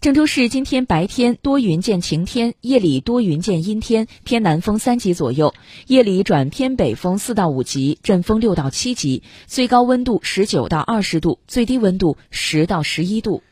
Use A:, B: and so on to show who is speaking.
A: 郑州市今天白天多云见晴天夜里多云见阴天偏南风三级左右夜里转偏北风四到五级阵风六到七级最高温度十九到二十度最低温度十到十一度。